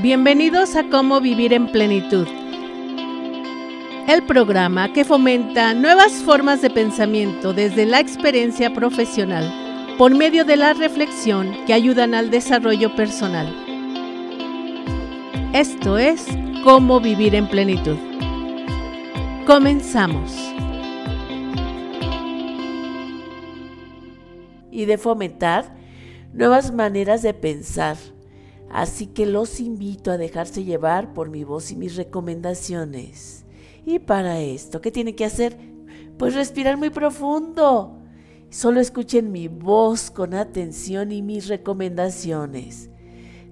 Bienvenidos a Cómo Vivir en Plenitud, el programa que fomenta nuevas formas de pensamiento desde la experiencia profesional por medio de la reflexión que ayudan al desarrollo personal. Esto es Cómo Vivir en Plenitud. Comenzamos. Y de fomentar nuevas maneras de pensar Así que los invito a dejarse llevar por mi voz y mis recomendaciones. Y para esto, ¿qué tienen que hacer? Pues respirar muy profundo. Solo escuchen mi voz con atención y mis recomendaciones.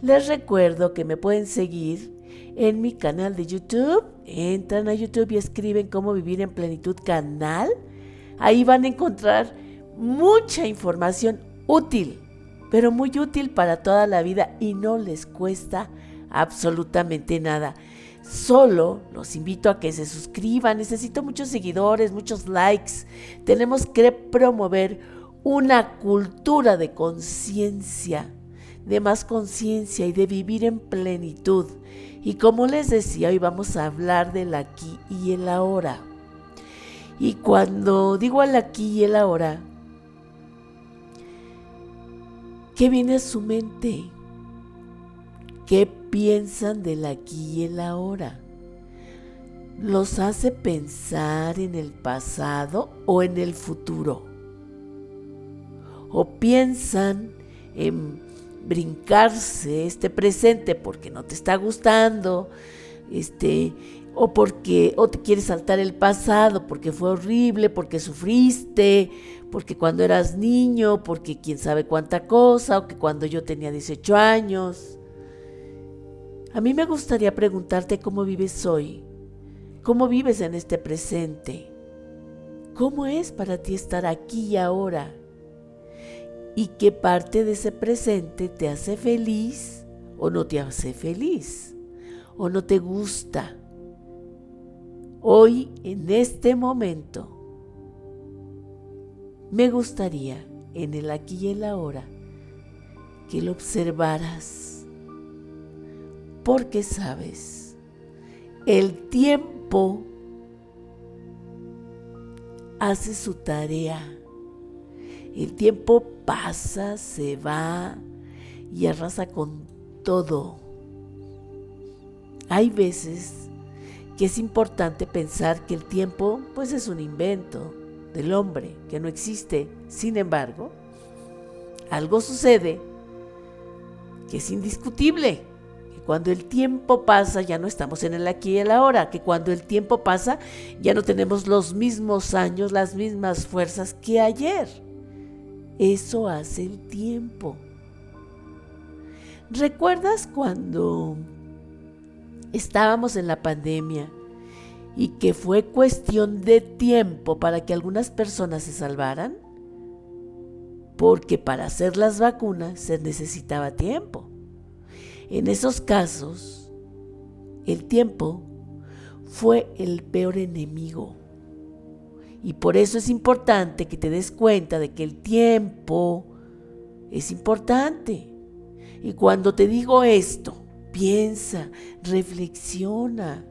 Les recuerdo que me pueden seguir en mi canal de YouTube. Entran a YouTube y escriben cómo vivir en plenitud canal. Ahí van a encontrar mucha información útil pero muy útil para toda la vida y no les cuesta absolutamente nada. Solo los invito a que se suscriban. Necesito muchos seguidores, muchos likes. Tenemos que promover una cultura de conciencia, de más conciencia y de vivir en plenitud. Y como les decía, hoy vamos a hablar del aquí y el ahora. Y cuando digo el aquí y el ahora, ¿Qué viene a su mente? ¿Qué piensan del aquí y el ahora? ¿Los hace pensar en el pasado o en el futuro? ¿O piensan en brincarse este presente porque no te está gustando? Este, o porque o te quieres saltar el pasado porque fue horrible, porque sufriste, porque cuando eras niño, porque quién sabe cuánta cosa, o que cuando yo tenía 18 años. A mí me gustaría preguntarte cómo vives hoy, cómo vives en este presente, cómo es para ti estar aquí y ahora, y qué parte de ese presente te hace feliz o no te hace feliz, o no te gusta Hoy, en este momento, me gustaría, en el aquí y el ahora, que lo observaras, porque sabes, el tiempo hace su tarea, el tiempo pasa, se va y arrasa con todo. Hay veces que es importante pensar que el tiempo pues es un invento del hombre que no existe. Sin embargo, algo sucede que es indiscutible, que cuando el tiempo pasa ya no estamos en el aquí y el ahora, que cuando el tiempo pasa ya no tenemos los mismos años, las mismas fuerzas que ayer. Eso hace el tiempo. ¿Recuerdas cuando estábamos en la pandemia y que fue cuestión de tiempo para que algunas personas se salvaran? Porque para hacer las vacunas se necesitaba tiempo. En esos casos, el tiempo fue el peor enemigo. Y por eso es importante que te des cuenta de que el tiempo es importante. Y cuando te digo esto, Piensa, reflexiona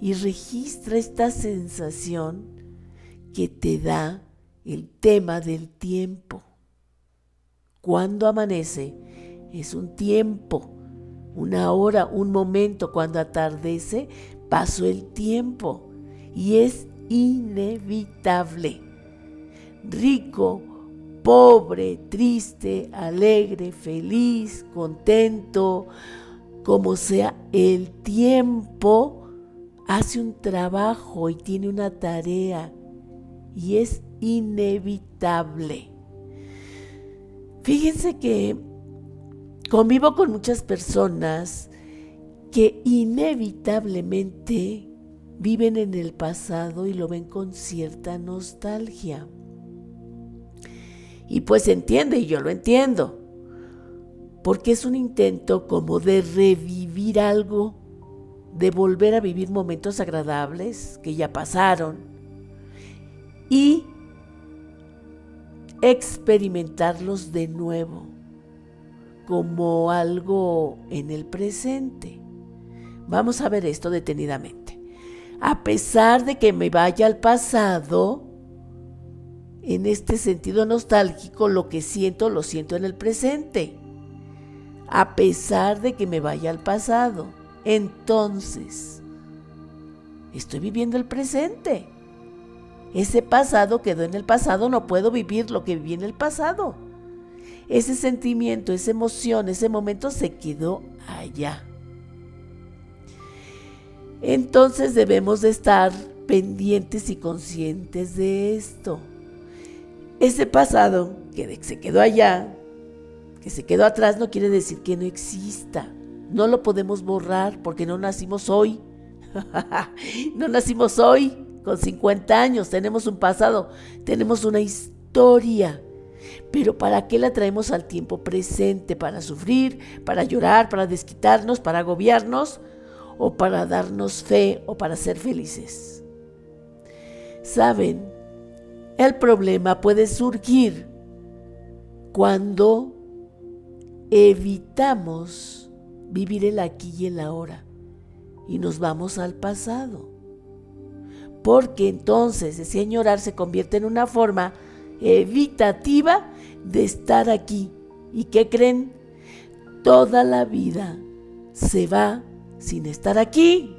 y registra esta sensación que te da el tema del tiempo. Cuando amanece es un tiempo, una hora, un momento. Cuando atardece pasó el tiempo y es inevitable. Rico, pobre, triste, alegre, feliz, contento, como sea, el tiempo hace un trabajo y tiene una tarea y es inevitable. Fíjense que convivo con muchas personas que inevitablemente viven en el pasado y lo ven con cierta nostalgia. Y pues entiende, y yo lo entiendo porque es un intento como de revivir algo, de volver a vivir momentos agradables que ya pasaron y experimentarlos de nuevo. como algo en el presente. Vamos a ver esto detenidamente. A pesar de que me vaya al pasado, en este sentido nostálgico, lo que siento lo siento en el presente. A pesar de que me vaya al pasado. Entonces, estoy viviendo el presente. Ese pasado quedó en el pasado, no puedo vivir lo que viví en el pasado. Ese sentimiento, esa emoción, ese momento se quedó allá. Entonces debemos de estar pendientes y conscientes de esto. Ese pasado que se quedó allá, que se quedó atrás, no quiere decir que no exista. No lo podemos borrar porque no nacimos hoy. no nacimos hoy con 50 años, tenemos un pasado, tenemos una historia. Pero ¿para qué la traemos al tiempo presente? ¿Para sufrir? ¿Para llorar? ¿Para desquitarnos? ¿Para agobiarnos? ¿O para darnos fe? ¿O para ser felices? Saben, el problema puede surgir cuando evitamos vivir el aquí y el ahora y nos vamos al pasado. Porque entonces ese añorar se convierte en una forma evitativa de estar aquí. ¿Y qué creen? Toda la vida se va sin estar aquí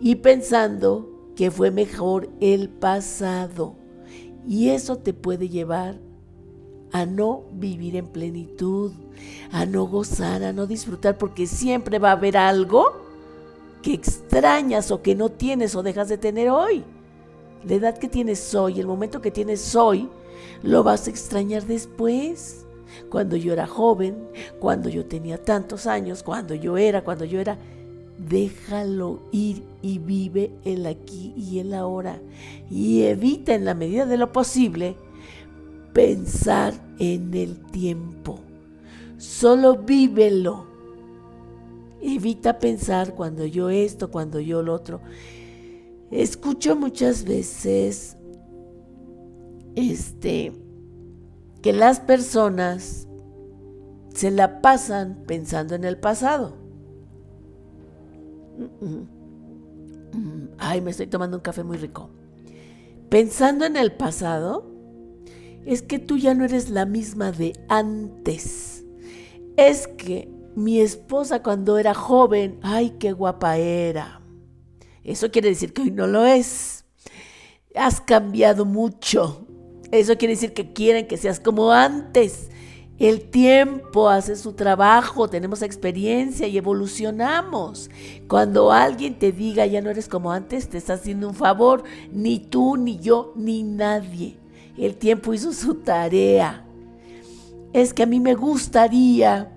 y pensando que fue mejor el pasado. Y eso te puede llevar a no vivir en plenitud, a no gozar, a no disfrutar, porque siempre va a haber algo que extrañas o que no tienes o dejas de tener hoy. La edad que tienes hoy, el momento que tienes hoy, lo vas a extrañar después. Cuando yo era joven, cuando yo tenía tantos años, cuando yo era, cuando yo era déjalo ir y vive el aquí y el ahora. Y evita en la medida de lo posible pensar en el tiempo. Solo vívelo. Evita pensar cuando yo esto, cuando yo lo otro. Escucho muchas veces este que las personas se la pasan pensando en el pasado Ay, me estoy tomando un café muy rico. Pensando en el pasado, es que tú ya no eres la misma de antes. Es que mi esposa cuando era joven, ay, qué guapa era. Eso quiere decir que hoy no lo es. Has cambiado mucho. Eso quiere decir que quieren que seas como antes. El tiempo hace su trabajo, tenemos experiencia y evolucionamos. Cuando alguien te diga ya no eres como antes, te está haciendo un favor, ni tú, ni yo, ni nadie. El tiempo hizo su tarea. Es que a mí me gustaría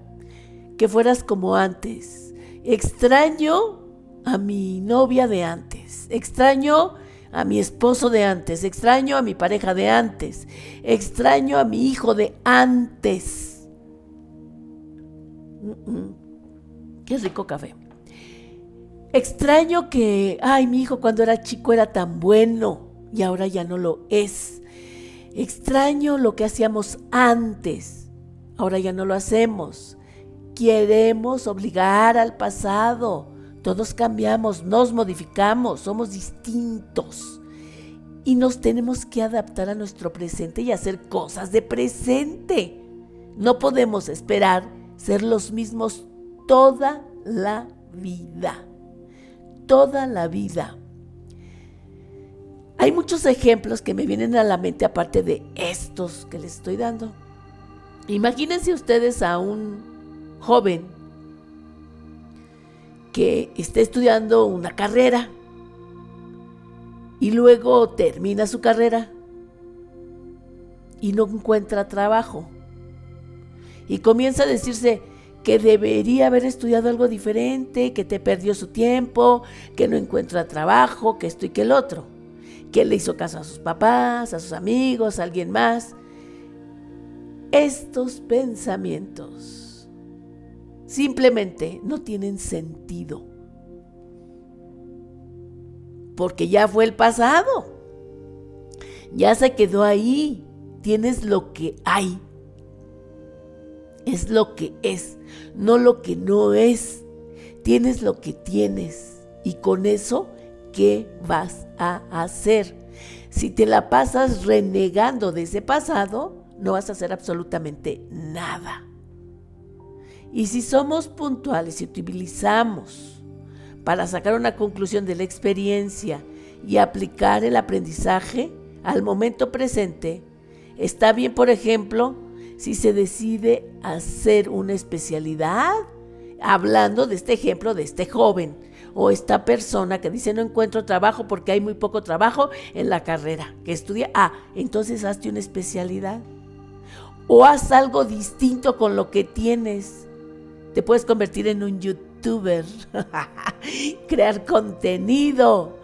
que fueras como antes. Extraño a mi novia de antes. Extraño a mi esposo de antes, extraño a mi pareja de antes, extraño a mi hijo de antes. Qué rico café. Extraño que, ay, mi hijo cuando era chico era tan bueno y ahora ya no lo es. Extraño lo que hacíamos antes, ahora ya no lo hacemos. Queremos obligar al pasado todos cambiamos, nos modificamos, somos distintos. Y nos tenemos que adaptar a nuestro presente y hacer cosas de presente. No podemos esperar ser los mismos toda la vida. Toda la vida. Hay muchos ejemplos que me vienen a la mente aparte de estos que les estoy dando. Imagínense ustedes a un joven que está estudiando una carrera y luego termina su carrera y no encuentra trabajo. Y comienza a decirse que debería haber estudiado algo diferente, que te perdió su tiempo, que no encuentra trabajo, que esto y que el otro. Que le hizo caso a sus papás, a sus amigos, a alguien más. Estos pensamientos simplemente no tienen sentido. Porque ya fue el pasado. Ya se quedó ahí. Tienes lo que hay. es lo que es, no lo que no es. Tienes lo que tienes y con eso, ¿qué vas a hacer? Si te la pasas renegando de ese pasado, no vas a hacer absolutamente nada. Y si somos puntuales y utilizamos para sacar una conclusión de la experiencia y aplicar el aprendizaje al momento presente, está bien, por ejemplo, si se decide hacer una especialidad, hablando de este ejemplo de este joven o esta persona que dice no encuentro trabajo porque hay muy poco trabajo en la carrera que estudia. Ah, entonces hazte una especialidad. O haz algo distinto con lo que tienes. Te puedes convertir en un youtuber, crear contenido,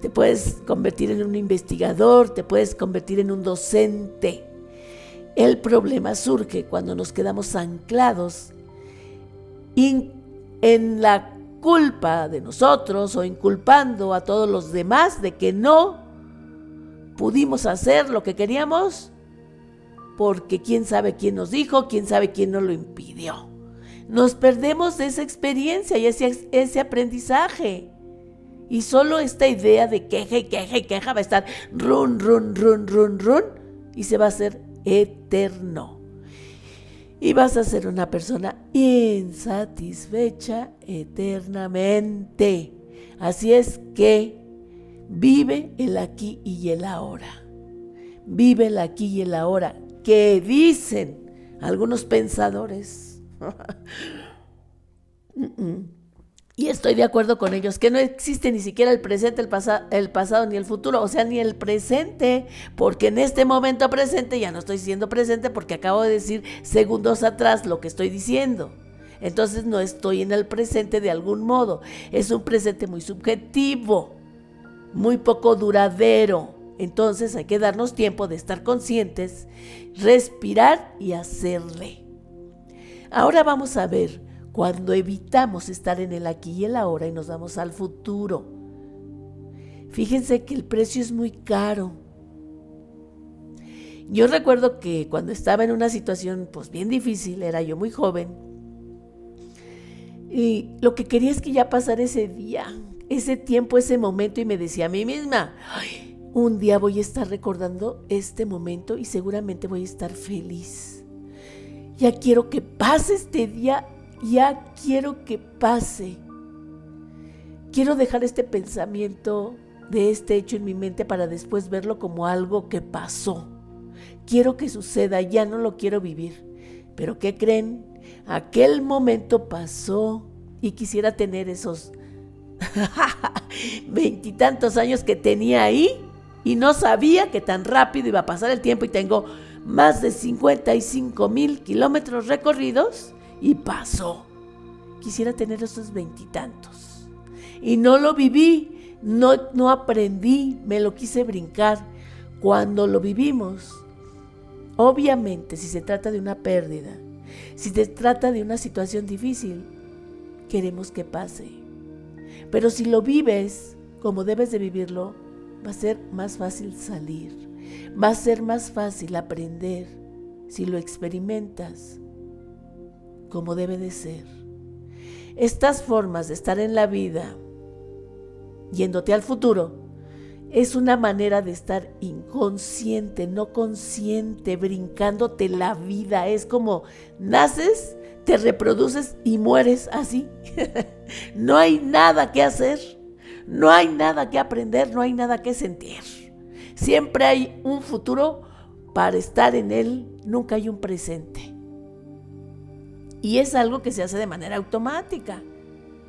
te puedes convertir en un investigador, te puedes convertir en un docente. El problema surge cuando nos quedamos anclados en la culpa de nosotros o inculpando a todos los demás de que no pudimos hacer lo que queríamos porque quién sabe quién nos dijo, quién sabe quién nos lo impidió. Nos perdemos de esa experiencia y ese, ese aprendizaje. Y solo esta idea de queja y queja y queja va a estar run, run, run, run, run y se va a hacer eterno. Y vas a ser una persona insatisfecha eternamente. Así es que vive el aquí y el ahora. Vive el aquí y el ahora. Que dicen algunos pensadores. Y estoy de acuerdo con ellos, que no existe ni siquiera el presente, el, el, pasado ni el futuro, o sea, ni el presente, porque en este momento presente ya no estoy siendo presente porque acabo de decir segundos atrás lo que estoy diciendo. Entonces no estoy en el presente de algún modo. Es un presente muy subjetivo, muy poco duradero. Entonces hay que darnos tiempo de estar conscientes, respirar y hacerle. Ahora vamos a ver cuando evitamos estar en el aquí y el ahora y nos vamos al futuro. Fíjense que el precio es muy caro. Yo recuerdo que cuando estaba en una situación pues bien difícil, era yo muy joven, y lo que quería es que ya pasara ese día, ese tiempo, ese momento y me decía a mí misma, un día voy a estar recordando este momento y seguramente voy a estar feliz. Ya quiero que pase este día ya quiero que pase. Quiero dejar este pensamiento de este hecho en mi mente para después verlo como algo que pasó. Quiero que suceda, ya no lo quiero vivir. Pero ¿qué creen? Aquel momento pasó y quisiera tener esos veintitantos años que tenía ahí y no sabía que tan rápido iba a pasar el tiempo y tengo más de 55 mil kilómetros recorridos y pasó. Quisiera tener esos veintitantos. Y, no lo viví, no, no aprendí, me lo quise brincar. Cuando lo vivimos, obviamente si se trata de una pérdida, si se trata de una situación difícil, queremos que pase. Pero si lo vives como debes de vivirlo, va a ser más fácil salir. Va a ser más fácil aprender si lo experimentas como debe de ser. Estas formas de estar en la vida, yéndote al futuro, es una manera de estar inconsciente, no consciente, brincándote la vida. Es como naces, te reproduces y mueres así. no hay nada que hacer, no hay nada que aprender, no hay nada que sentir. Siempre hay un futuro para estar en él, nunca hay un presente. Y es algo que se hace de manera automática.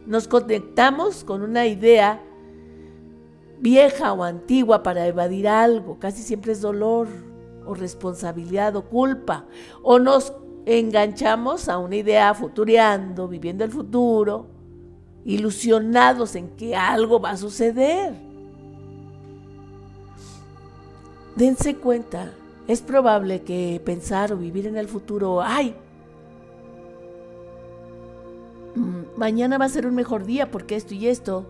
Nos conectamos con una idea vieja o antigua para evadir algo. Casi siempre es dolor o responsabilidad o culpa. O nos enganchamos a una idea futureando, viviendo el futuro, ilusionados en que algo va a suceder. Dense cuenta, es probable que pensar o vivir en el futuro, ay, mañana va a ser un mejor día porque esto y esto,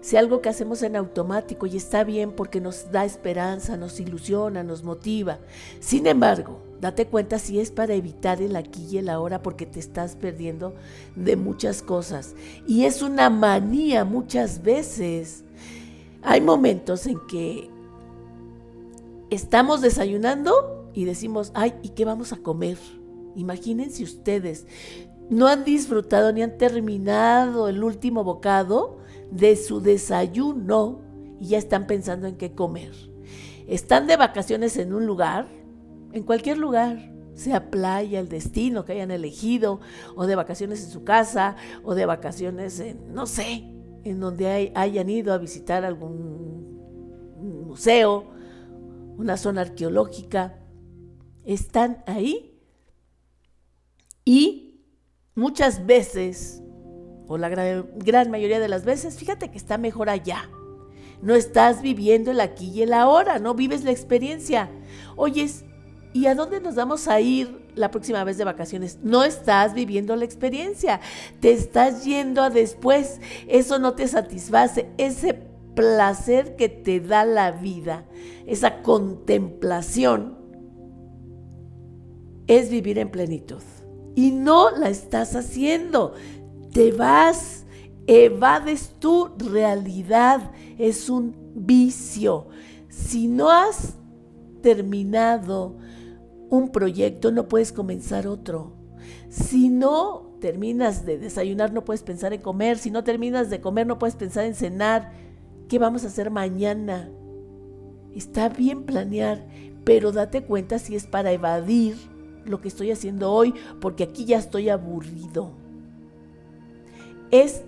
sea algo que hacemos en automático y está bien porque nos da esperanza, nos ilusiona, nos motiva. Sin embargo, date cuenta si es para evitar el aquí y el ahora porque te estás perdiendo de muchas cosas. Y es una manía muchas veces. Hay momentos en que estamos desayunando y decimos, ay, ¿y qué vamos a comer? Imagínense ustedes, no han disfrutado ni han terminado el último bocado de su desayuno y ya están pensando en qué comer. Están de vacaciones en un lugar, en cualquier lugar, sea playa, el destino que hayan elegido, o de vacaciones en su casa, o de vacaciones en, no sé, en donde hayan ido a visitar algún museo, una zona arqueológica. Están ahí y muchas veces, o la gran, mayoría de las veces, fíjate que está mejor allá. No estás viviendo el aquí y el ahora, no vives la experiencia. Oyes, ¿y a dónde nos vamos a ir la próxima vez de vacaciones? No estás viviendo la experiencia, te estás yendo a después. Eso no te satisface. Ese placer que te da la vida, esa contemplación, es vivir en plenitud. Y no la estás haciendo. Te vas, evades tu realidad. Es un vicio. Si no has terminado un proyecto, no puedes comenzar otro. Si no terminas de desayunar, no puedes pensar en comer. Si no terminas de comer, no puedes pensar en cenar. ¿Qué vamos a hacer mañana? Está bien planear, pero date cuenta si es para evadir lo que estoy haciendo hoy, porque aquí ya estoy aburrido. Es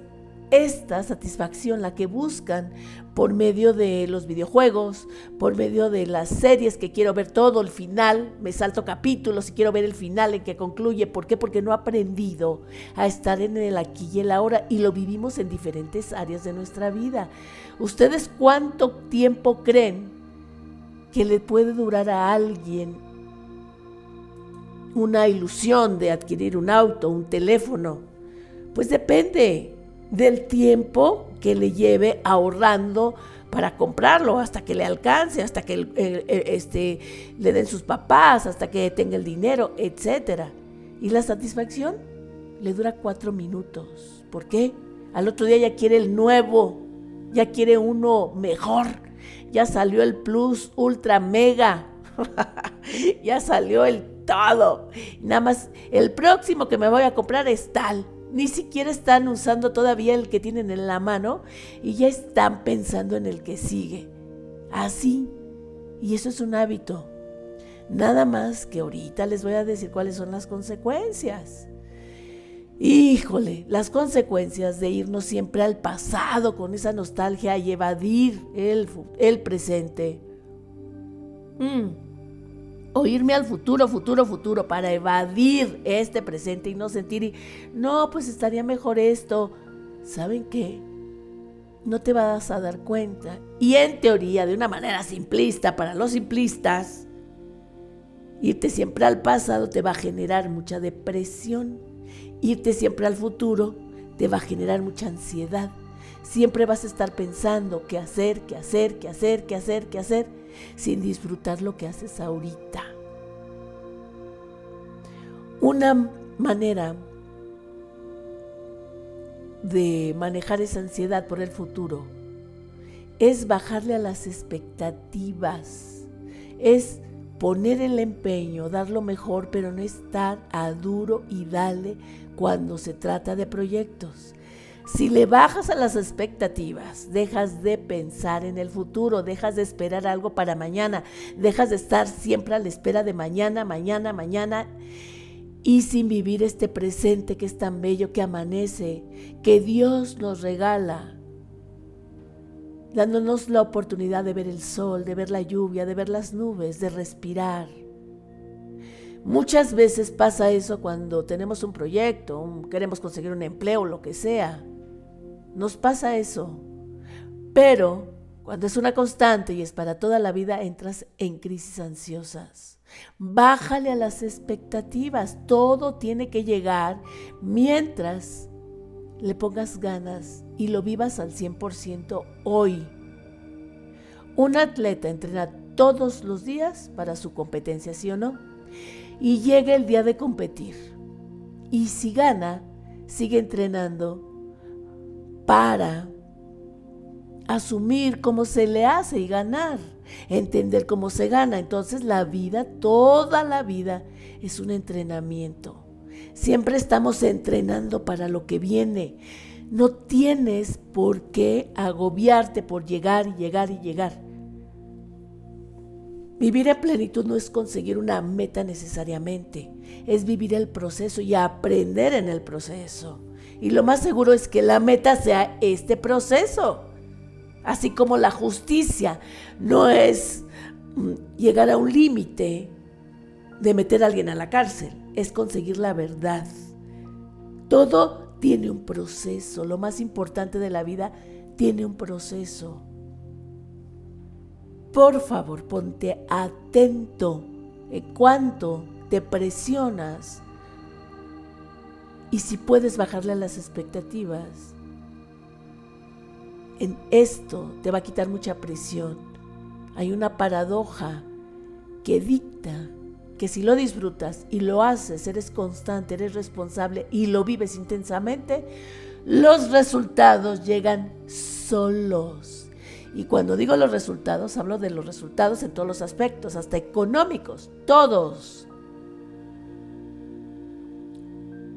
esta satisfacción la que buscan por medio de los videojuegos, por medio de las series que quiero ver todo el final, me salto capítulos y quiero ver el final en que concluye. ¿Por qué? Porque no he aprendido a estar en el aquí y el ahora y lo vivimos en diferentes áreas de nuestra vida. ¿Ustedes cuánto tiempo creen que le puede durar a alguien una ilusión de adquirir un auto, un teléfono? Pues depende del tiempo que le lleve ahorrando para comprarlo hasta que le alcance, hasta que este, le den sus papás, hasta que tenga el dinero, etc. Y la satisfacción le dura cuatro minutos. ¿Por qué? Al otro día ya quiere el nuevo, ya quiere uno mejor. Ya salió el Plus Ultra Mega. ya salió el Nada más el próximo que me voy a comprar es tal. Ni siquiera están usando todavía el que tienen en la mano y ya están pensando en el que sigue. Así. Y eso es un hábito. Nada más que ahorita les voy a decir cuáles son las consecuencias. Híjole, las consecuencias de irnos siempre al pasado con esa nostalgia y evadir el, el presente. Mm o irme al futuro, futuro, futuro, para evadir este presente y no sentir, y, no, pues estaría mejor esto. ¿Saben qué? No te vas a dar cuenta. Y en teoría, de una manera simplista, para los simplistas, irte siempre al pasado te va a generar mucha depresión. Irte siempre al futuro te va a generar mucha ansiedad. Siempre vas a estar pensando qué hacer, qué hacer, qué hacer, qué hacer, qué hacer, sin disfrutar lo que haces ahorita. Una manera de manejar esa ansiedad por el futuro es bajarle a las expectativas, es poner el empeño, dar lo mejor, pero no estar a duro y dale cuando se trata de proyectos. Si le bajas a las expectativas, dejas de pensar en el futuro, dejas de esperar algo para mañana, dejas de estar siempre a la espera de mañana, mañana, mañana y sin vivir este presente que es tan bello que amanece, que Dios nos regala, dándonos la oportunidad de ver el sol, de ver la lluvia, de ver las nubes, de respirar. Muchas veces pasa eso cuando tenemos un proyecto, queremos conseguir un empleo, lo que sea. Nos pasa eso. Pero cuando es una constante y es para toda la vida, entras en crisis ansiosas. Bájale a las expectativas. Todo tiene que llegar mientras le pongas ganas y lo vivas al 100% hoy. Un atleta entrena todos los días para su competencia, ¿sí o no? y llega el día de competir. Y si gana, sigue entrenando para asumir cómo se le hace y ganar, entender cómo se gana. Entonces la vida, toda la vida, es un entrenamiento. Siempre estamos entrenando para lo que viene. No tienes por qué agobiarte por llegar y llegar y llegar. Vivir en plenitud no es conseguir una meta necesariamente, es vivir el proceso y aprender en el proceso. Y lo más seguro es que la meta sea este proceso. Así como la justicia no es mm, llegar a un límite de meter a alguien a la cárcel, es conseguir la verdad. Todo tiene un proceso, lo más importante de la vida tiene un proceso. Por favor, ponte atento en cuanto te presionas y si puedes bajarle las expectativas. En esto te va a quitar mucha presión. Hay una paradoja que dicta que si lo disfrutas y lo haces, eres constante, eres responsable y lo vives intensamente, los resultados llegan solos. Y cuando digo los resultados, hablo de los resultados en todos los aspectos, hasta económicos, todos.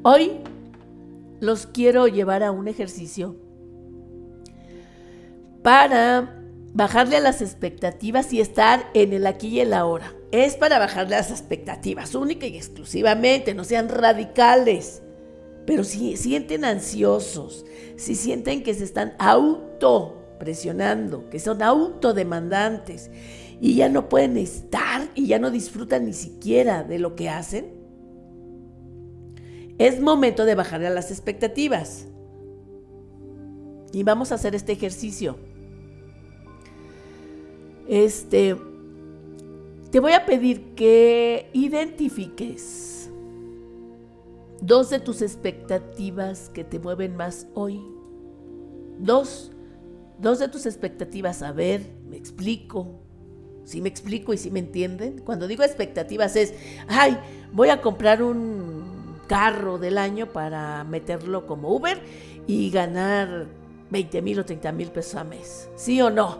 Hoy los quiero llevar a un ejercicio para bajarle a las expectativas y estar en el aquí y el ahora es para bajar las expectativas, única y exclusivamente, no sean radicales. Pero si sienten ansiosos, si sienten que se están auto presionando, que son autodemandantes y ya no pueden estar y ya no disfrutan ni siquiera de lo que hacen, es momento de bajar a las expectativas. Y vamos a hacer este ejercicio. Este, te voy a pedir que identifiques dos de tus expectativas que te mueven más hoy. Dos, dos de tus expectativas. A ver, me explico. Si me explico y si me entienden. Cuando digo expectativas es, ay, voy a comprar un carro del año para meterlo como Uber y ganar 20 mil o 30 mil pesos a mes. ¿Sí o no?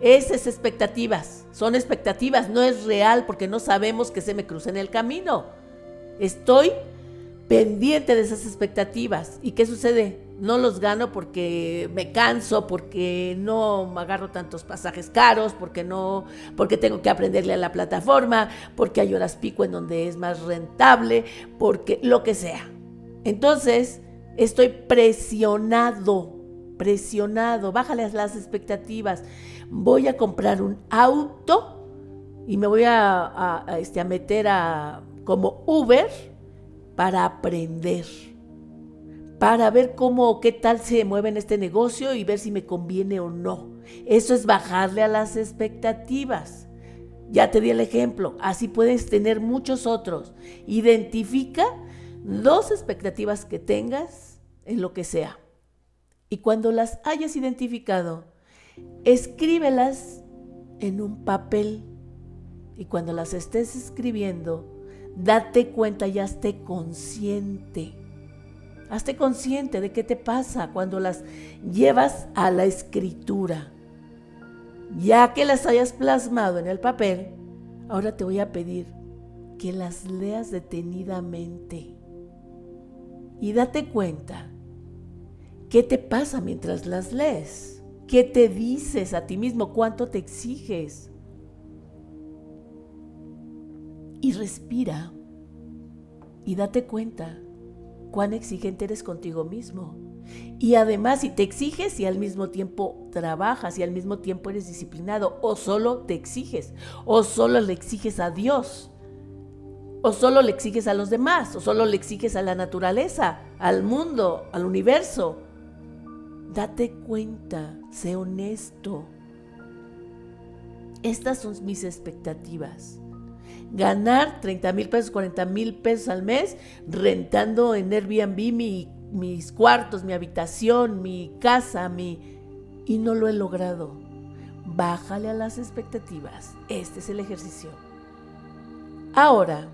Esas expectativas son expectativas, no es real porque no sabemos que se me cruce en el camino. Estoy pendiente de esas expectativas. ¿Y qué sucede? No los gano porque me canso, porque no agarro tantos pasajes caros, porque no, porque tengo que aprenderle a la plataforma, porque hay horas pico en donde es más rentable, porque lo que sea. Entonces, estoy presionado, presionado, bájale las expectativas. Voy a comprar un auto y me voy a, este, a meter a, como Uber para aprender, para ver cómo, qué tal se mueve en este negocio y ver si me conviene o no. Eso es bajarle a las expectativas. Ya te di el ejemplo, así puedes tener muchos otros. Identifica dos expectativas que tengas en lo que sea. Y cuando las hayas identificado, escríbelas en un papel y cuando las estés escribiendo, date cuenta y hazte consciente. Hazte consciente de qué te pasa cuando las llevas a la escritura. Ya que las hayas plasmado en el papel, ahora te voy a pedir que las leas detenidamente y date cuenta qué te pasa mientras las lees. ¿Qué te dices a ti mismo? ¿Cuánto te exiges? Y respira y date cuenta cuán exigente eres contigo mismo. Y además, si te exiges y al mismo tiempo trabajas y al mismo tiempo eres disciplinado, o solo te exiges, o solo le exiges a Dios, o solo le exiges a los demás, o solo le exiges a la naturaleza, al mundo, al universo. Date cuenta, sé honesto. Estas son mis expectativas. Ganar 30 mil pesos, 40 mil pesos al mes rentando en Airbnb mis cuartos, mi habitación, mi casa, mi... Y no lo he logrado. Bájale a las expectativas. Este es el ejercicio. Ahora,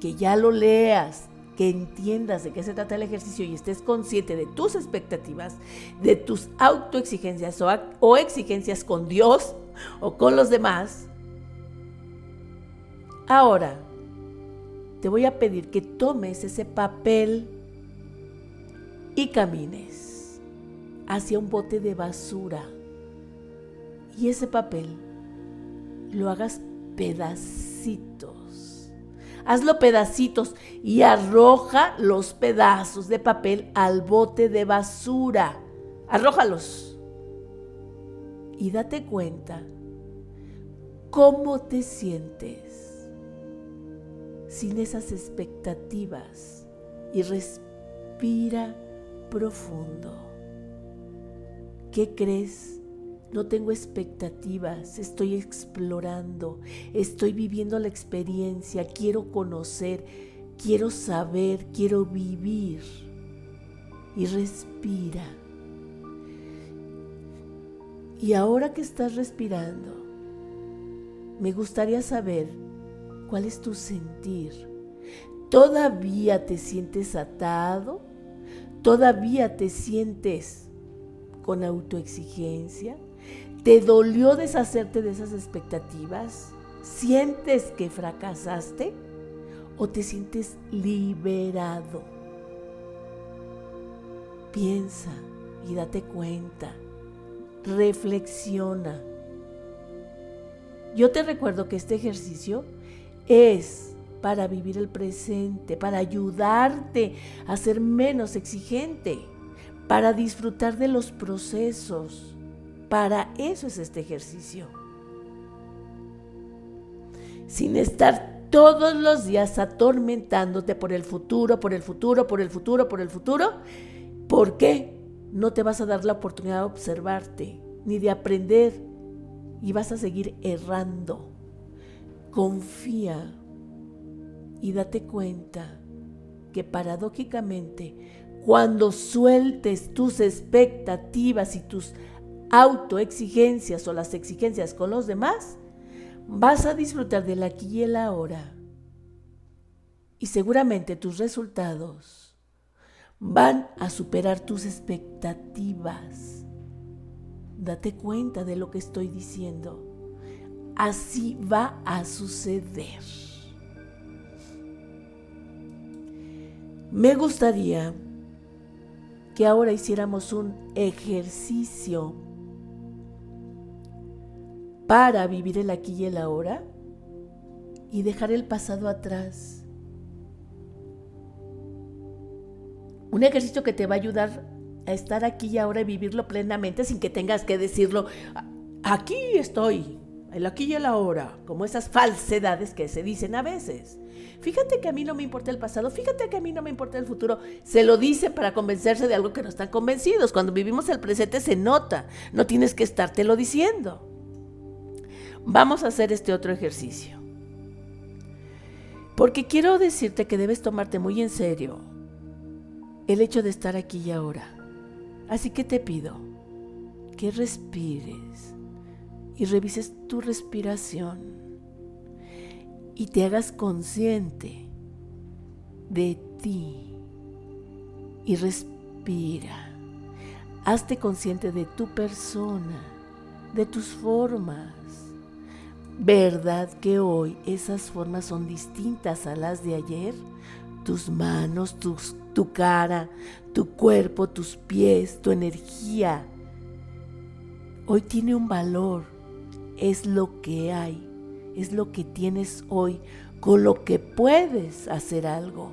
que ya lo leas, que entiendas de qué se trata el ejercicio y estés consciente de tus expectativas, de tus autoexigencias o, o exigencias con Dios o con los demás, ahora te voy a pedir que tomes ese papel y camines hacia un bote de basura y ese papel lo hagas pedacitos. Hazlo pedacitos y arroja los pedazos de papel al bote de basura. Arrójalos. Y date cuenta cómo te sientes sin esas expectativas y respira profundo. ¿Qué crees? No tengo expectativas, estoy explorando, estoy viviendo la experiencia, quiero conocer, quiero saber, quiero vivir. Y respira. Y ahora que estás respirando, me gustaría saber cuál es tu sentir. ¿Todavía te sientes atado? ¿Todavía te sientes con autoexigencia? ¿Te dolió deshacerte de esas expectativas? ¿Sientes que fracasaste? ¿O te sientes liberado? Piensa y date cuenta. Reflexiona. Yo te recuerdo que este ejercicio es para vivir el presente, para ayudarte a ser menos exigente, para disfrutar de los procesos para eso es este ejercicio. Sin estar todos los días atormentándote por el futuro, por el futuro, por el futuro, por el futuro. ¿Por qué? No te vas a dar la oportunidad de observarte ni de aprender y vas a seguir errando. Confía y date cuenta que paradójicamente cuando sueltes tus expectativas y tus autoexigencias o las exigencias con los demás, vas a disfrutar del aquí y el ahora. Y seguramente tus resultados van a superar tus expectativas. Date cuenta de lo que estoy diciendo. Así va a suceder. Me gustaría que ahora hiciéramos un ejercicio para vivir el aquí y el ahora y dejar el pasado atrás. Un ejercicio que te va a ayudar a estar aquí y ahora y vivirlo plenamente sin que tengas que decirlo, aquí estoy, el aquí y el ahora, como esas falsedades que se dicen a veces. Fíjate que a mí no me importa el pasado, fíjate que a mí no me importa el futuro. Se lo dicen para convencerse de algo que no están convencidos. Cuando vivimos el presente se nota, no tienes que estártelo diciendo. Vamos a hacer este otro ejercicio. Porque quiero decirte que debes tomarte muy en serio el hecho de estar aquí y ahora. Así que te pido que respires y revises tu respiración y te hagas consciente de ti y respira. Hazte consciente de tu persona, de tus formas, ¿Verdad que hoy esas formas son distintas a las de ayer? Tus manos, tu cara, tu cuerpo, tus pies, tu energía. Hoy tiene un valor. Es lo que hay. Es lo que tienes hoy con lo que puedes hacer algo.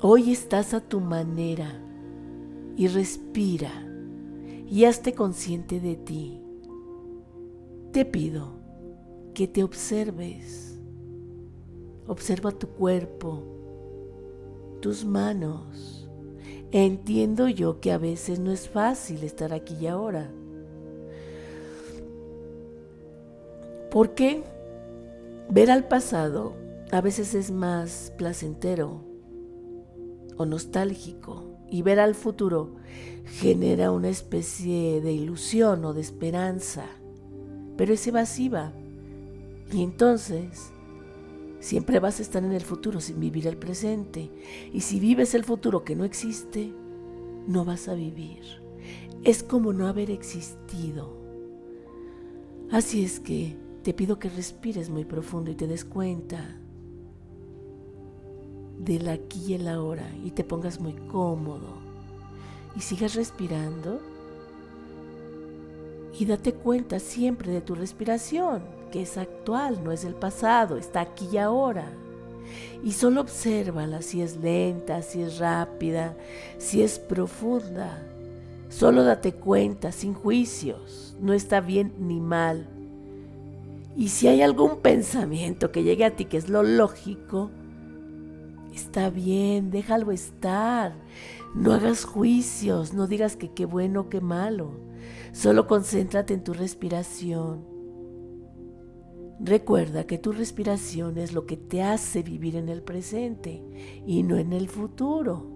Hoy estás a tu manera y respira y hazte consciente de ti te pido que te observes. Observa tu cuerpo, tus manos. Entiendo yo que a veces no es fácil estar aquí y ahora. Porque ver al pasado a veces es más placentero o nostálgico y ver al futuro genera una especie de ilusión o de esperanza pero es evasiva. Y entonces Siempre vas a estar en el futuro sin vivir el presente. Y si vives el futuro que no existe, no vas a vivir. Es como no haber existido. Así es que te pido que respires muy profundo y te des cuenta del aquí y el ahora y te pongas muy cómodo y sigas respirando y date cuenta siempre de tu respiración, que es actual, no es el pasado, está aquí y ahora. Y solo obsérvala si es lenta, si es rápida, si es profunda. Solo date cuenta, sin juicios, no está bien ni mal. Y si hay algún pensamiento que llegue a ti que es lo lógico, está bien, déjalo estar. No hagas juicios, no digas que qué bueno qué malo. Solo concéntrate en tu respiración. Recuerda que tu respiración es lo que te hace vivir en el presente y no en el futuro.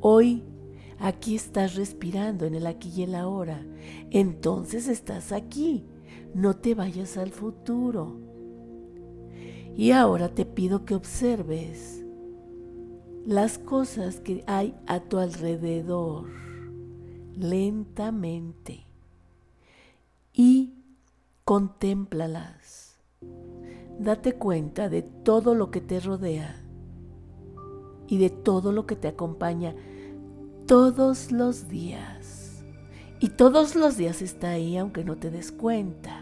Hoy, aquí estás respirando en el aquí y el ahora. Entonces estás aquí. No te vayas al futuro. Y ahora te pido que observes las cosas que hay a tu alrededor lentamente y contémplalas. Date cuenta de todo lo que te rodea y de todo lo que te acompaña todos los días. Y todos los días está ahí aunque no te des cuenta.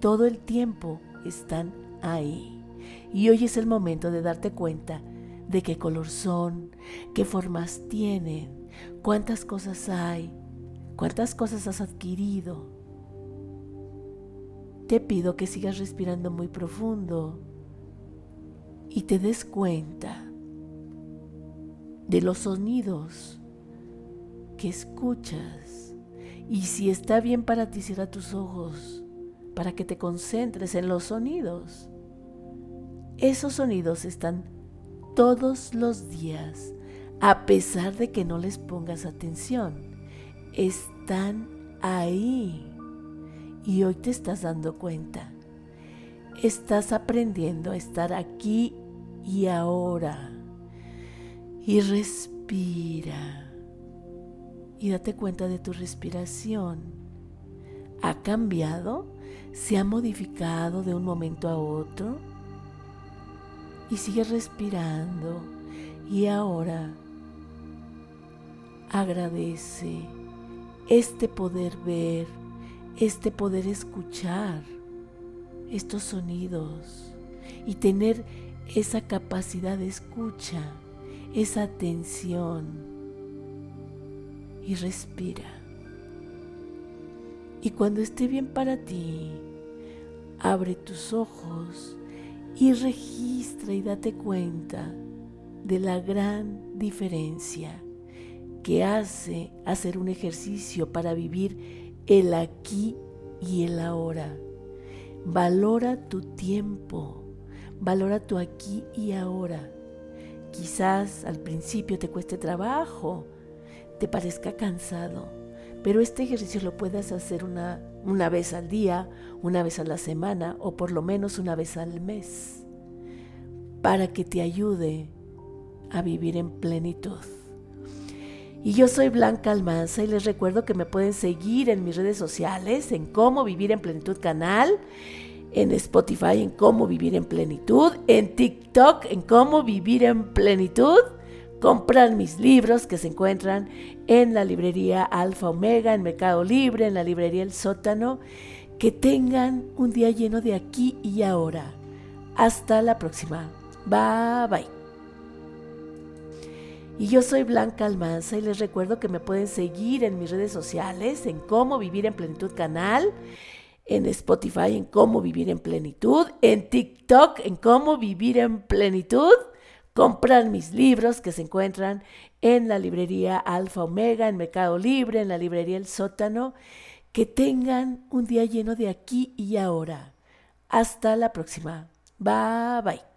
Todo el tiempo están ahí. Y hoy es el momento de darte cuenta de qué color son, qué formas tienen, cuántas cosas hay, cuántas cosas has adquirido. Te pido que sigas respirando muy profundo y te des cuenta de los sonidos que escuchas. Y si está bien para ti, cierra tus ojos para que te concentres en los sonidos. Esos sonidos están todos los días a pesar de que no les pongas atención. Están ahí. Y hoy te estás dando cuenta. Estás aprendiendo a estar aquí y ahora. Y respira. Y date cuenta de tu respiración. ¿Ha cambiado? ¿Se ha modificado de un momento a otro? Y sigue respirando. Y ahora agradece este poder ver, este poder escuchar estos sonidos y tener esa capacidad de escucha, esa atención y respira. Y cuando esté bien para ti, abre tus ojos y registra y date cuenta de la gran diferencia que hace hacer un ejercicio para vivir el aquí y el ahora. Valora tu tiempo, valora tu aquí y ahora. Quizás al principio te cueste trabajo, te parezca cansado, pero este ejercicio lo puedes hacer una, una vez al día, una vez a la semana o por lo menos una vez al mes, para que te ayude a vivir en plenitud. Y yo soy Blanca Almanza y les recuerdo que me pueden seguir en mis redes sociales, en Cómo Vivir en Plenitud Canal, en Spotify en Cómo Vivir en Plenitud, en TikTok en Cómo Vivir en Plenitud. Compran mis libros que se encuentran en la librería Alfa Omega, en Mercado Libre, en la librería El Sótano. Que tengan un día lleno de aquí y ahora. Hasta la próxima. Bye bye. Y yo soy Blanca Almanza y les recuerdo que me pueden seguir en mis redes sociales, en Cómo Vivir en Plenitud Canal, en Spotify en Cómo Vivir en Plenitud, en TikTok en Cómo Vivir en Plenitud. Compran mis libros que se encuentran en la librería Alfa Omega, en Mercado Libre, en la librería El Sótano. Que tengan un día lleno de aquí y ahora. Hasta la próxima. Bye bye.